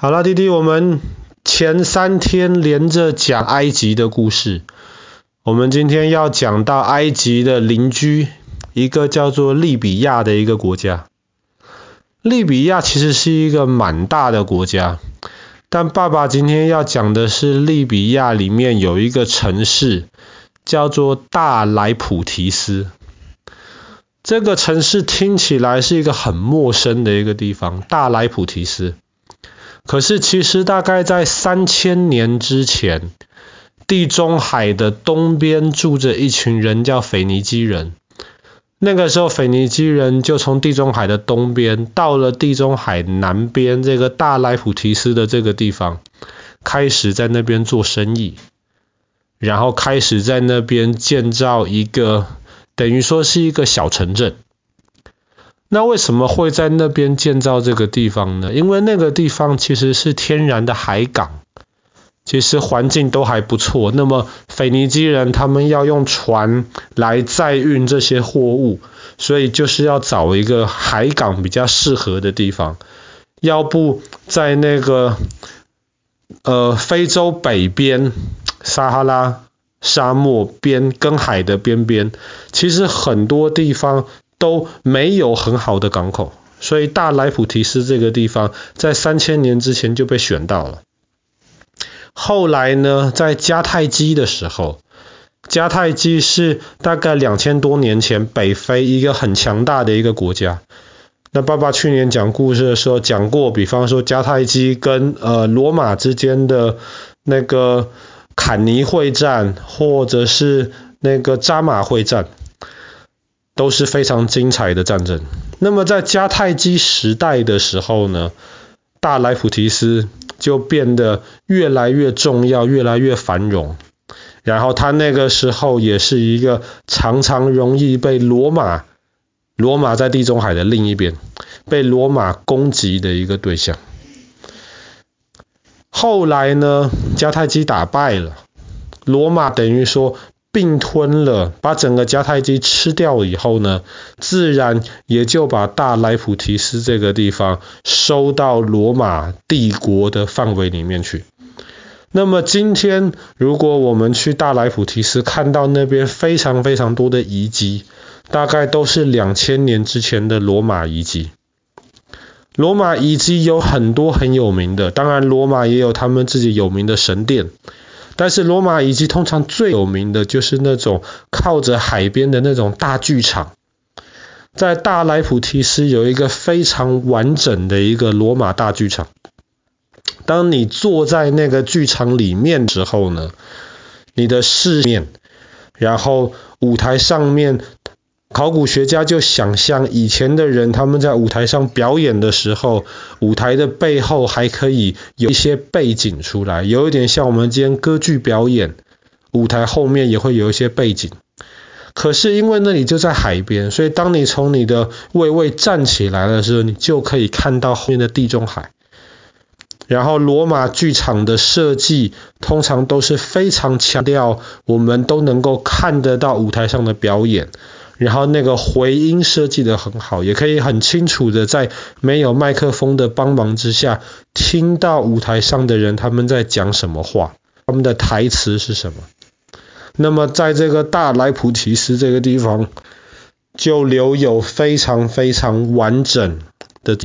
好了，弟弟，我们前三天连着讲埃及的故事，我们今天要讲到埃及的邻居，一个叫做利比亚的一个国家。利比亚其实是一个蛮大的国家，但爸爸今天要讲的是利比亚里面有一个城市，叫做大莱普提斯。这个城市听起来是一个很陌生的一个地方，大莱普提斯。可是，其实大概在三千年之前，地中海的东边住着一群人，叫腓尼基人。那个时候，腓尼基人就从地中海的东边到了地中海南边这个大莱普提斯的这个地方，开始在那边做生意，然后开始在那边建造一个，等于说是一个小城镇。那为什么会在那边建造这个地方呢？因为那个地方其实是天然的海港，其实环境都还不错。那么腓尼基人他们要用船来载运这些货物，所以就是要找一个海港比较适合的地方。要不在那个呃非洲北边撒哈拉沙漠边跟海的边边，其实很多地方。都没有很好的港口，所以大莱普提斯这个地方在三千年之前就被选到了。后来呢，在迦太基的时候，迦太基是大概两千多年前北非一个很强大的一个国家。那爸爸去年讲故事的时候讲过，比方说迦太基跟呃罗马之间的那个坎尼会战，或者是那个扎马会战。都是非常精彩的战争。那么在迦太基时代的时候呢，大莱普提斯就变得越来越重要，越来越繁荣。然后他那个时候也是一个常常容易被罗马，罗马在地中海的另一边，被罗马攻击的一个对象。后来呢，迦太基打败了，罗马等于说。并吞了，把整个迦太基吃掉以后呢，自然也就把大莱普提斯这个地方收到罗马帝国的范围里面去。那么今天，如果我们去大莱普提斯，看到那边非常非常多的遗迹，大概都是两千年之前的罗马遗迹。罗马遗迹有很多很有名的，当然罗马也有他们自己有名的神殿。但是罗马遗迹通常最有名的就是那种靠着海边的那种大剧场，在大莱普提斯有一个非常完整的一个罗马大剧场。当你坐在那个剧场里面之后呢，你的视面，然后舞台上面。考古学家就想象以前的人，他们在舞台上表演的时候，舞台的背后还可以有一些背景出来，有一点像我们今天歌剧表演，舞台后面也会有一些背景。可是因为那里就在海边，所以当你从你的位位站起来的时候，你就可以看到后面的地中海。然后罗马剧场的设计通常都是非常强调，我们都能够看得到舞台上的表演。然后那个回音设计的很好，也可以很清楚的在没有麦克风的帮忙之下，听到舞台上的人他们在讲什么话，他们的台词是什么。那么在这个大莱普提斯这个地方，就留有非常非常完整的。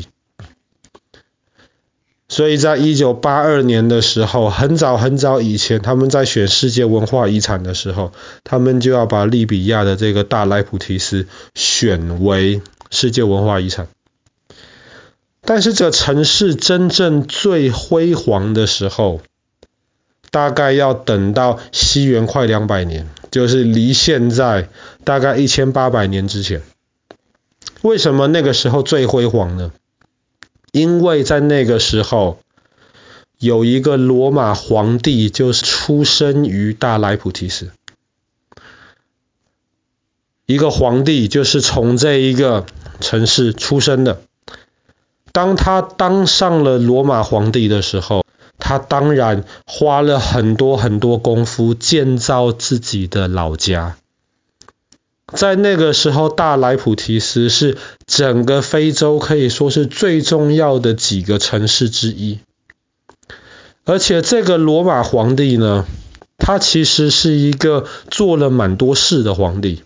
所以在一九八二年的时候，很早很早以前，他们在选世界文化遗产的时候，他们就要把利比亚的这个大莱普提斯选为世界文化遗产。但是这城市真正最辉煌的时候，大概要等到西元快两百年，就是离现在大概一千八百年之前。为什么那个时候最辉煌呢？因为在那个时候，有一个罗马皇帝，就是出生于大莱普提斯。一个皇帝就是从这一个城市出生的。当他当上了罗马皇帝的时候，他当然花了很多很多功夫建造自己的老家。在那个时候，大莱普提斯是整个非洲可以说是最重要的几个城市之一。而且这个罗马皇帝呢，他其实是一个做了蛮多事的皇帝。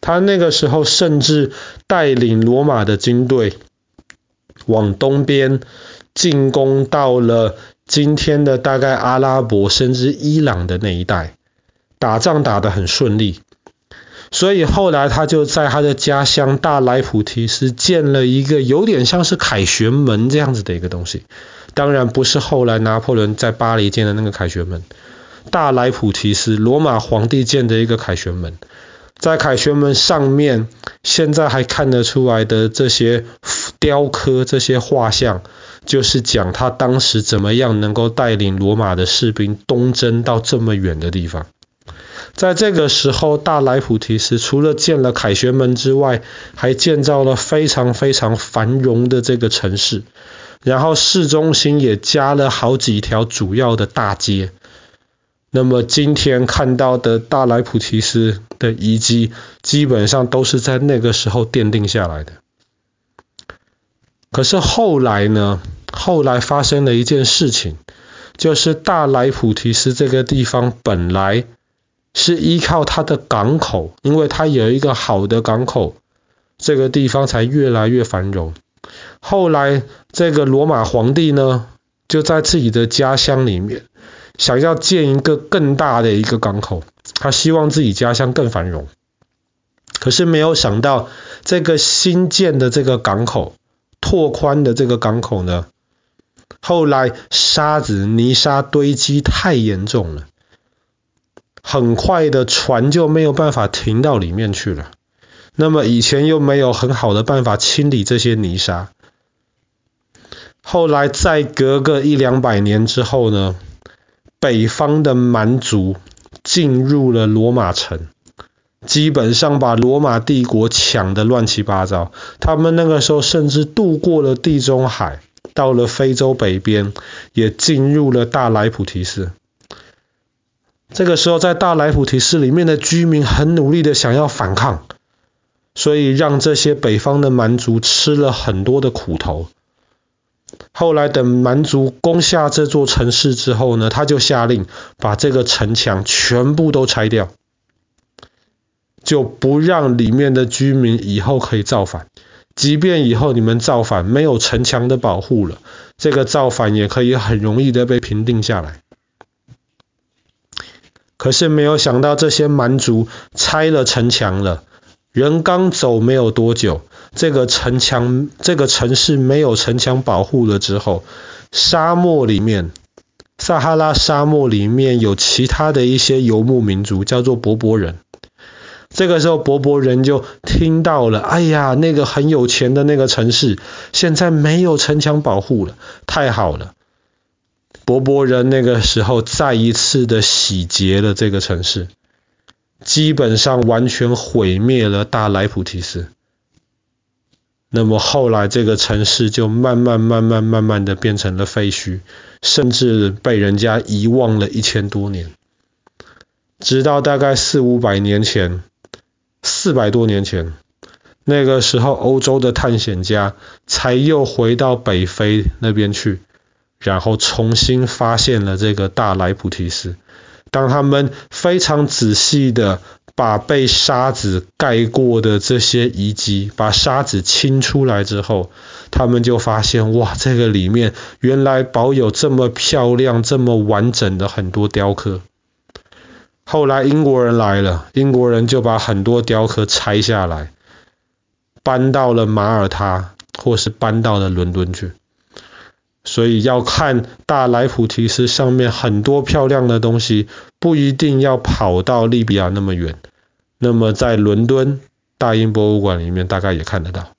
他那个时候甚至带领罗马的军队往东边进攻到了今天的大概阿拉伯甚至伊朗的那一带，打仗打得很顺利。所以后来他就在他的家乡大莱普提斯建了一个有点像是凯旋门这样子的一个东西，当然不是后来拿破仑在巴黎建的那个凯旋门。大莱普提斯，罗马皇帝建的一个凯旋门，在凯旋门上面，现在还看得出来的这些雕刻、这些画像，就是讲他当时怎么样能够带领罗马的士兵东征到这么远的地方。在这个时候，大莱普提斯除了建了凯旋门之外，还建造了非常非常繁荣的这个城市，然后市中心也加了好几条主要的大街。那么今天看到的大莱普提斯的遗迹，基本上都是在那个时候奠定下来的。可是后来呢？后来发生了一件事情，就是大莱普提斯这个地方本来。是依靠它的港口，因为它有一个好的港口，这个地方才越来越繁荣。后来这个罗马皇帝呢，就在自己的家乡里面，想要建一个更大的一个港口，他希望自己家乡更繁荣。可是没有想到，这个新建的这个港口，拓宽的这个港口呢，后来沙子、泥沙堆积太严重了。很快的船就没有办法停到里面去了。那么以前又没有很好的办法清理这些泥沙。后来再隔个一两百年之后呢，北方的蛮族进入了罗马城，基本上把罗马帝国抢得乱七八糟。他们那个时候甚至渡过了地中海，到了非洲北边，也进入了大莱普提斯。这个时候，在大莱普提斯里面的居民很努力的想要反抗，所以让这些北方的蛮族吃了很多的苦头。后来等蛮族攻下这座城市之后呢，他就下令把这个城墙全部都拆掉，就不让里面的居民以后可以造反。即便以后你们造反没有城墙的保护了，这个造反也可以很容易的被平定下来。可是没有想到，这些蛮族拆了城墙了，人刚走没有多久，这个城墙、这个城市没有城墙保护了之后，沙漠里面，撒哈拉沙漠里面有其他的一些游牧民族，叫做柏柏人。这个时候，柏柏人就听到了，哎呀，那个很有钱的那个城市，现在没有城墙保护了，太好了。柏柏人那个时候再一次的洗劫了这个城市，基本上完全毁灭了大莱普提斯。那么后来这个城市就慢慢慢慢慢慢的变成了废墟，甚至被人家遗忘了一千多年。直到大概四五百年前，四百多年前，那个时候欧洲的探险家才又回到北非那边去。然后重新发现了这个大莱普提斯。当他们非常仔细的把被沙子盖过的这些遗迹，把沙子清出来之后，他们就发现，哇，这个里面原来保有这么漂亮、这么完整的很多雕刻。后来英国人来了，英国人就把很多雕刻拆下来，搬到了马耳他，或是搬到了伦敦去。所以要看大莱普提斯上面很多漂亮的东西，不一定要跑到利比亚那么远。那么在伦敦大英博物馆里面大概也看得到。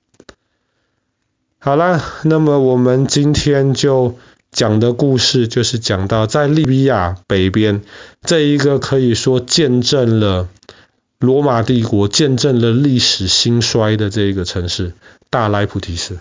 好了，那么我们今天就讲的故事就是讲到在利比亚北边这一个可以说见证了罗马帝国、见证了历史兴衰的这一个城市——大莱普提斯。